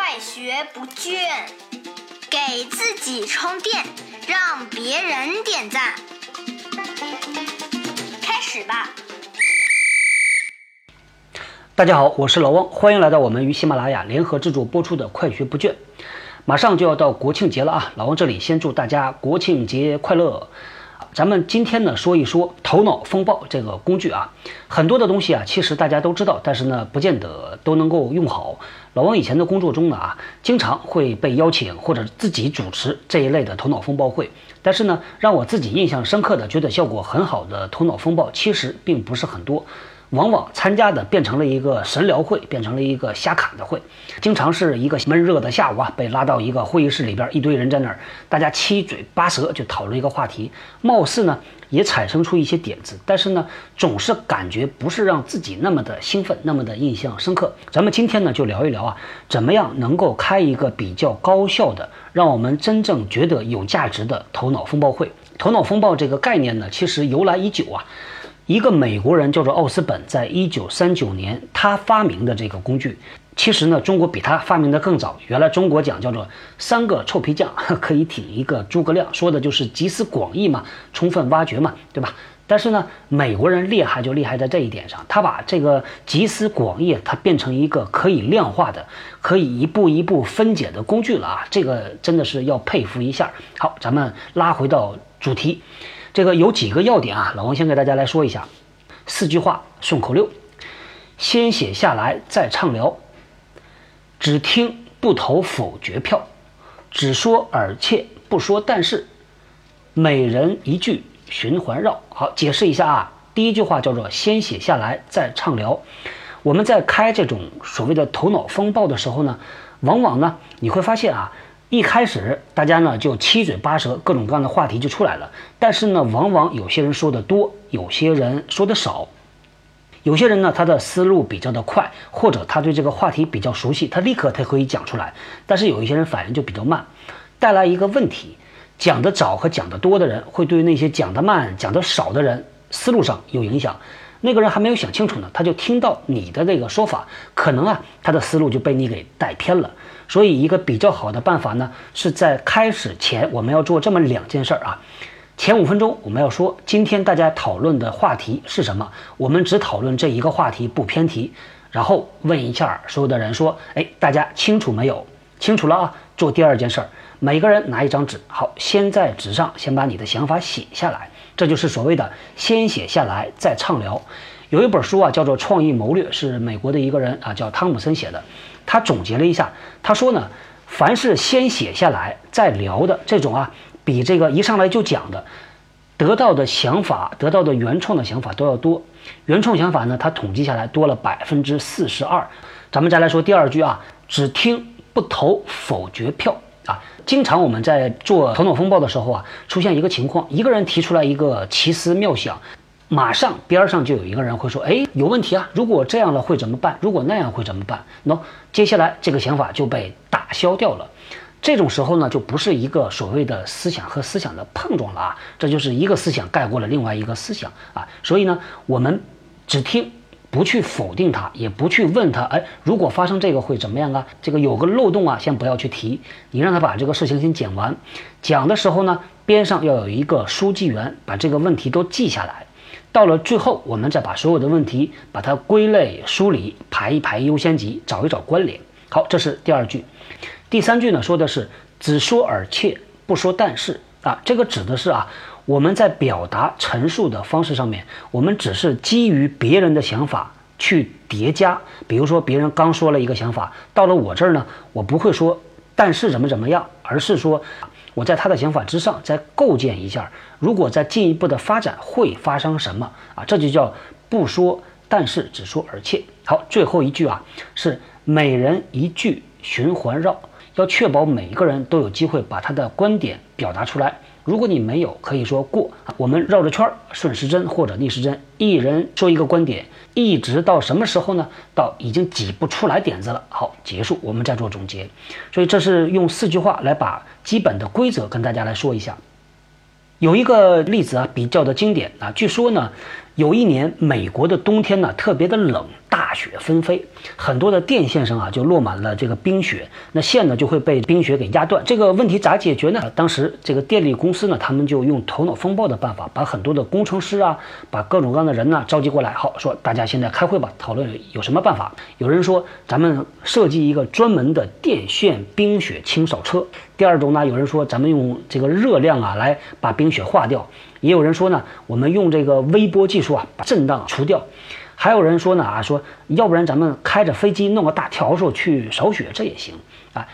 快学不倦，给自己充电，让别人点赞。开始吧！大家好，我是老汪，欢迎来到我们与喜马拉雅联合制作播出的《快学不倦》。马上就要到国庆节了啊！老汪这里先祝大家国庆节快乐。咱们今天呢说一说头脑风暴这个工具啊，很多的东西啊，其实大家都知道，但是呢，不见得都能够用好。老王以前的工作中呢啊，经常会被邀请或者自己主持这一类的头脑风暴会，但是呢，让我自己印象深刻的、觉得效果很好的头脑风暴，其实并不是很多。往往参加的变成了一个神聊会，变成了一个瞎侃的会，经常是一个闷热的下午啊，被拉到一个会议室里边，一堆人在那儿，大家七嘴八舌就讨论一个话题，貌似呢也产生出一些点子，但是呢总是感觉不是让自己那么的兴奋，那么的印象深刻。咱们今天呢就聊一聊啊，怎么样能够开一个比较高效的，让我们真正觉得有价值的头脑风暴会。头脑风暴这个概念呢，其实由来已久啊。一个美国人叫做奥斯本，在一九三九年，他发明的这个工具，其实呢，中国比他发明的更早。原来中国讲叫做“三个臭皮匠可以挺一个诸葛亮”，说的就是集思广益嘛，充分挖掘嘛，对吧？但是呢，美国人厉害就厉害在这一点上，他把这个集思广益，它变成一个可以量化的、可以一步一步分解的工具了啊！这个真的是要佩服一下。好，咱们拉回到主题。这个有几个要点啊，老王先给大家来说一下，四句话顺口溜：先写下来再畅聊，只听不投否决票，只说而且不说但是，每人一句循环绕。好，解释一下啊，第一句话叫做先写下来再畅聊。我们在开这种所谓的头脑风暴的时候呢，往往呢你会发现啊。一开始大家呢就七嘴八舌，各种各样的话题就出来了。但是呢，往往有些人说的多，有些人说的少。有些人呢，他的思路比较的快，或者他对这个话题比较熟悉，他立刻他可以讲出来。但是有一些人反应就比较慢，带来一个问题：讲的早和讲的多的人，会对那些讲的慢、讲的少的人思路上有影响。那个人还没有想清楚呢，他就听到你的这个说法，可能啊，他的思路就被你给带偏了。所以，一个比较好的办法呢，是在开始前我们要做这么两件事儿啊。前五分钟我们要说今天大家讨论的话题是什么，我们只讨论这一个话题，不偏题。然后问一下所有的人说：“哎，大家清楚没有？清楚了啊。”做第二件事儿，每个人拿一张纸，好，先在纸上先把你的想法写下来，这就是所谓的先写下来再畅聊。有一本书啊，叫做《创意谋略》，是美国的一个人啊，叫汤姆森写的。他总结了一下，他说呢，凡是先写下来再聊的这种啊，比这个一上来就讲的，得到的想法、得到的原创的想法都要多。原创想法呢，他统计下来多了百分之四十二。咱们再来说第二句啊，只听不投否决票啊。经常我们在做头脑风暴的时候啊，出现一个情况，一个人提出来一个奇思妙想。马上边上就有一个人会说：“哎，有问题啊！如果这样了会怎么办？如果那样会怎么办？”喏，接下来这个想法就被打消掉了。这种时候呢，就不是一个所谓的思想和思想的碰撞了啊，这就是一个思想盖过了另外一个思想啊。所以呢，我们只听，不去否定他，也不去问他：“哎，如果发生这个会怎么样啊？”这个有个漏洞啊，先不要去提。你让他把这个事情先讲完。讲的时候呢，边上要有一个书记员，把这个问题都记下来。到了最后，我们再把所有的问题把它归类梳理，排一排优先级，找一找关联。好，这是第二句。第三句呢，说的是只说而切，不说但是啊。这个指的是啊，我们在表达陈述的方式上面，我们只是基于别人的想法去叠加。比如说，别人刚说了一个想法，到了我这儿呢，我不会说但是怎么怎么样，而是说。我在他的想法之上再构建一下，如果再进一步的发展会发生什么啊？这就叫不说，但是只说而且。好，最后一句啊，是每人一句循环绕，要确保每一个人都有机会把他的观点表达出来。如果你没有，可以说过。我们绕着圈儿，顺时针或者逆时针，一人说一个观点，一直到什么时候呢？到已经挤不出来点子了。好，结束，我们再做总结。所以这是用四句话来把基本的规则跟大家来说一下。有一个例子啊，比较的经典啊，据说呢，有一年美国的冬天呢特别的冷，大雪纷飞，很多的电线上啊就落满了这个冰雪，那线呢就会被冰雪给压断。这个问题咋解决呢？当时这个电力公司呢，他们就用头脑风暴的办法，把很多的工程师啊，把各种各样的人呢召集过来，好说大家现在开会吧，讨论有什么办法。有人说咱们设计一个专门的电线冰雪清扫车。第二种呢，有人说咱们用这个热量啊来把冰雪化掉。也有人说呢，我们用这个微波技术啊把震荡除掉。还有人说呢啊，说要不然咱们开着飞机弄个大笤帚去扫雪，这也行啊。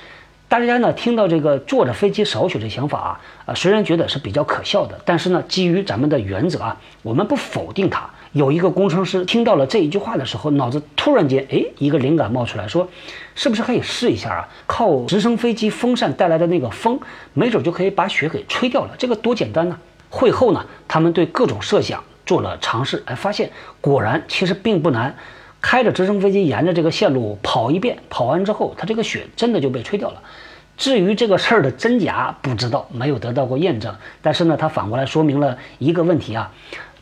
大家呢听到这个坐着飞机扫雪的想法啊，啊虽然觉得是比较可笑的，但是呢基于咱们的原则啊，我们不否定它。有一个工程师听到了这一句话的时候，脑子突然间哎一个灵感冒出来，说是不是可以试一下啊？靠直升飞机风扇带来的那个风，没准就可以把雪给吹掉了。这个多简单呢！会后呢，他们对各种设想做了尝试，哎，发现果然其实并不难。开着直升飞机沿着这个线路跑一遍，跑完之后，它这个雪真的就被吹掉了。至于这个事儿的真假，不知道，没有得到过验证。但是呢，它反过来说明了一个问题啊。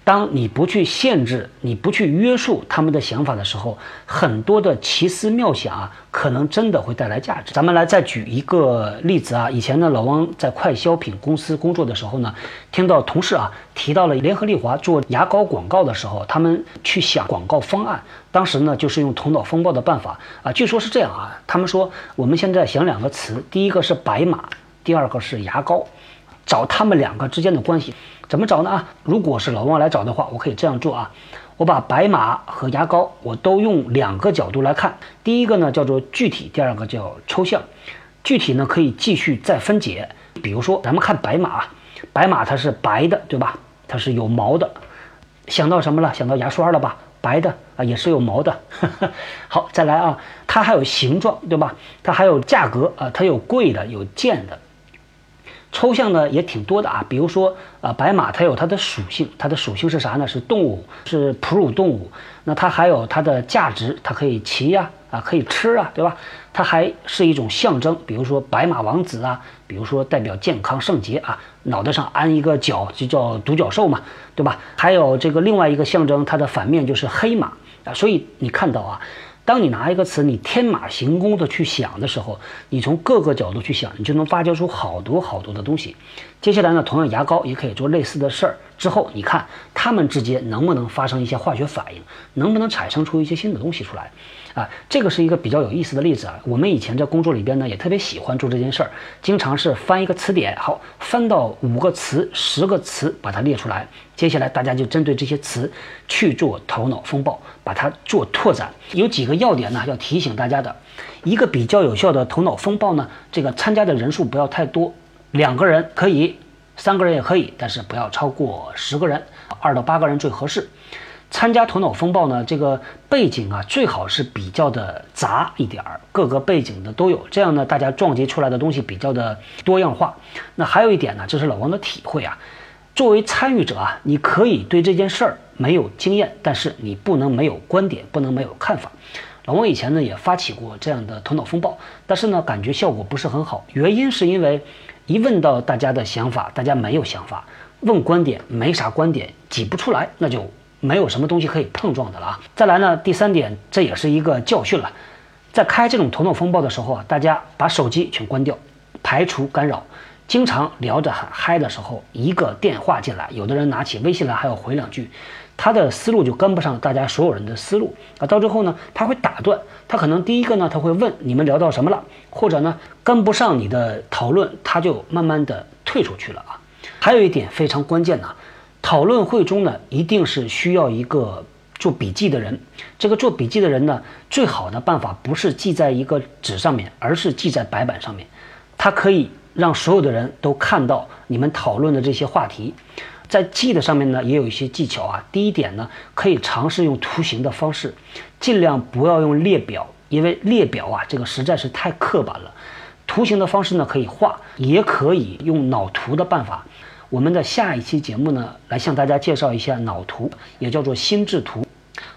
当你不去限制、你不去约束他们的想法的时候，很多的奇思妙想啊，可能真的会带来价值。咱们来再举一个例子啊，以前呢，老汪在快消品公司工作的时候呢，听到同事啊提到了联合利华做牙膏广告的时候，他们去想广告方案，当时呢就是用头脑风暴的办法啊，据说是这样啊，他们说我们现在想两个词，第一个是白马，第二个是牙膏，找他们两个之间的关系。怎么找呢？啊，如果是老汪来找的话，我可以这样做啊，我把白马和牙膏，我都用两个角度来看。第一个呢叫做具体，第二个叫抽象。具体呢可以继续再分解，比如说咱们看白马，白马它是白的，对吧？它是有毛的。想到什么了？想到牙刷了吧？白的啊，也是有毛的。好，再来啊，它还有形状，对吧？它还有价格啊，它有贵的，有贱的。抽象呢也挺多的啊，比如说啊，白马它有它的属性，它的属性是啥呢？是动物，是哺乳动物。那它还有它的价值，它可以骑呀，啊，可以吃啊，对吧？它还是一种象征，比如说白马王子啊，比如说代表健康圣洁啊，脑袋上安一个角就叫独角兽嘛，对吧？还有这个另外一个象征，它的反面就是黑马啊。所以你看到啊。当你拿一个词，你天马行空的去想的时候，你从各个角度去想，你就能发掘出好多好多的东西。接下来呢，同样牙膏也可以做类似的事儿。之后你看它们之间能不能发生一些化学反应，能不能产生出一些新的东西出来？啊，这个是一个比较有意思的例子啊。我们以前在工作里边呢，也特别喜欢做这件事儿，经常是翻一个词典，好，翻到五个词、十个词，把它列出来。接下来大家就针对这些词去做头脑风暴，把它做拓展。有几个要点呢，要提醒大家的。一个比较有效的头脑风暴呢，这个参加的人数不要太多，两个人可以，三个人也可以，但是不要超过十个人，二到八个人最合适。参加头脑风暴呢，这个背景啊最好是比较的杂一点儿，各个背景的都有，这样呢大家撞击出来的东西比较的多样化。那还有一点呢，这是老王的体会啊，作为参与者啊，你可以对这件事儿没有经验，但是你不能没有观点，不能没有看法。老王以前呢也发起过这样的头脑风暴，但是呢感觉效果不是很好，原因是因为一问到大家的想法，大家没有想法；问观点，没啥观点，挤不出来，那就。没有什么东西可以碰撞的了啊！再来呢，第三点，这也是一个教训了，在开这种头脑风暴的时候啊，大家把手机全关掉，排除干扰。经常聊着很嗨的时候，一个电话进来，有的人拿起微信来还要回两句，他的思路就跟不上大家所有人的思路啊。到最后呢，他会打断，他可能第一个呢，他会问你们聊到什么了，或者呢跟不上你的讨论，他就慢慢的退出去了啊。还有一点非常关键呢。讨论会中呢，一定是需要一个做笔记的人。这个做笔记的人呢，最好的办法不是记在一个纸上面，而是记在白板上面。它可以让所有的人都看到你们讨论的这些话题。在记的上面呢，也有一些技巧啊。第一点呢，可以尝试用图形的方式，尽量不要用列表，因为列表啊，这个实在是太刻板了。图形的方式呢，可以画，也可以用脑图的办法。我们的下一期节目呢，来向大家介绍一下脑图，也叫做心智图。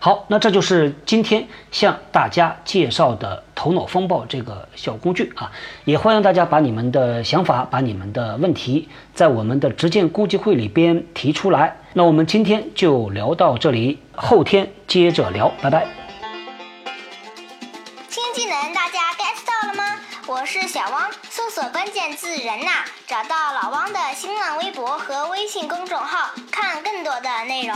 好，那这就是今天向大家介绍的头脑风暴这个小工具啊，也欢迎大家把你们的想法、把你们的问题在我们的直见估计会里边提出来。那我们今天就聊到这里，后天接着聊，拜拜。新技能大家 get 到了吗？我是小汪，搜索关键字“人呐”，找到老汪的新浪微博和微信公众号，看更多的内容。